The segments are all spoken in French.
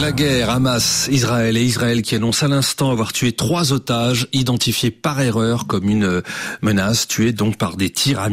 La guerre Hamas-Israël et Israël qui annonce à l'instant avoir tué trois otages identifiés par erreur comme une euh, menace, tués donc par des tirs.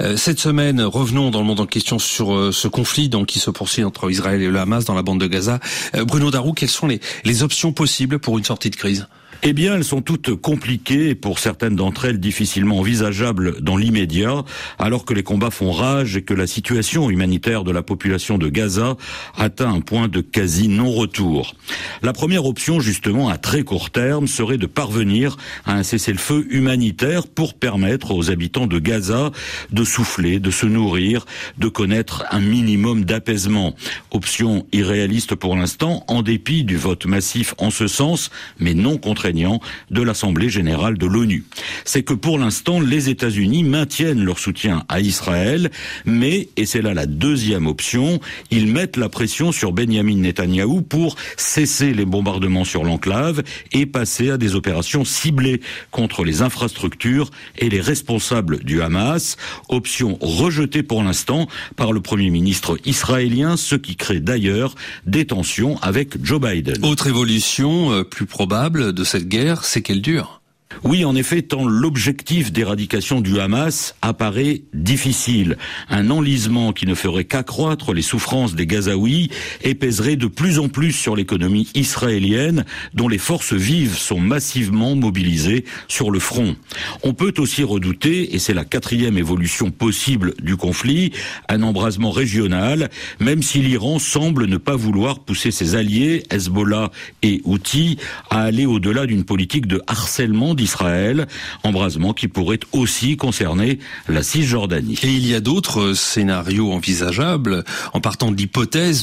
Euh, cette semaine, revenons dans le monde en question sur euh, ce conflit donc qui se poursuit entre Israël et le Hamas dans la bande de Gaza. Bruno Darou, quelles sont les options possibles pour une sortie de crise? Eh bien, elles sont toutes compliquées pour certaines d'entre elles difficilement envisageables dans l'immédiat, alors que les combats font rage et que la situation humanitaire de la population de Gaza atteint un point de quasi non-retour. La première option, justement, à très court terme, serait de parvenir à un cessez-le-feu humanitaire pour permettre aux habitants de Gaza de souffler, de se nourrir, de connaître un minimum d'apaisement. Option irréaliste pour l'instant, en dépit du vote massif en ce sens, mais non contraignant de l'Assemblée générale de l'ONU. C'est que pour l'instant, les États-Unis maintiennent leur soutien à Israël, mais, et c'est là la deuxième option, ils mettent la pression sur Benjamin Netanyahou pour cesser les bombardements sur l'enclave et passer à des opérations ciblées contre les infrastructures et les responsables du Hamas, option rejetée pour l'instant par le Premier ministre israélien, ce qui crée d'ailleurs des tensions avec Joe Biden. Autre évolution euh, plus probable de cette guerre, c'est qu'elle dure. Oui, en effet, tant l'objectif d'éradication du Hamas apparaît difficile. Un enlisement qui ne ferait qu'accroître les souffrances des Gazaouis et pèserait de plus en plus sur l'économie israélienne, dont les forces vives sont massivement mobilisées sur le front. On peut aussi redouter, et c'est la quatrième évolution possible du conflit, un embrasement régional, même si l'Iran semble ne pas vouloir pousser ses alliés, Hezbollah et Houthi, à aller au-delà d'une politique de harcèlement Israël, embrasement qui pourrait aussi concerner la Cisjordanie. Et il y a d'autres scénarios envisageables en partant de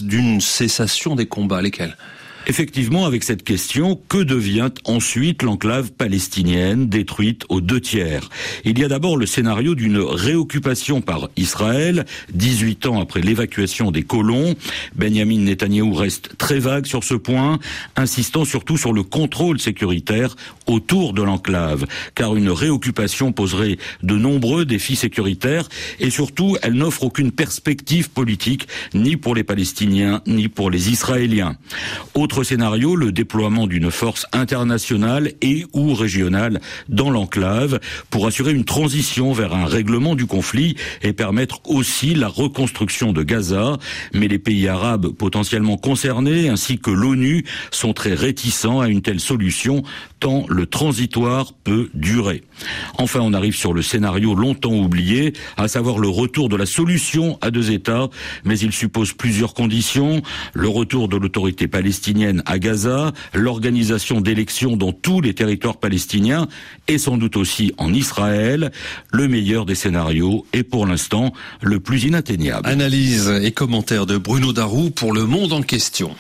d'une cessation des combats, lesquels? Effectivement, avec cette question, que devient ensuite l'enclave palestinienne détruite aux deux tiers? Il y a d'abord le scénario d'une réoccupation par Israël, 18 ans après l'évacuation des colons. Benjamin Netanyahou reste très vague sur ce point, insistant surtout sur le contrôle sécuritaire autour de l'enclave, car une réoccupation poserait de nombreux défis sécuritaires et surtout, elle n'offre aucune perspective politique, ni pour les Palestiniens, ni pour les Israéliens. Scénario, le déploiement d'une force internationale et ou régionale dans l'enclave pour assurer une transition vers un règlement du conflit et permettre aussi la reconstruction de Gaza. Mais les pays arabes potentiellement concernés ainsi que l'ONU sont très réticents à une telle solution tant le transitoire peut durer. Enfin, on arrive sur le scénario longtemps oublié, à savoir le retour de la solution à deux États, mais il suppose plusieurs conditions. Le retour de l'autorité palestinienne à Gaza, l'organisation d'élections dans tous les territoires palestiniens et sans doute aussi en Israël, le meilleur des scénarios et pour l'instant le plus inatteignable. Analyse et commentaire de Bruno Darou pour le monde en question.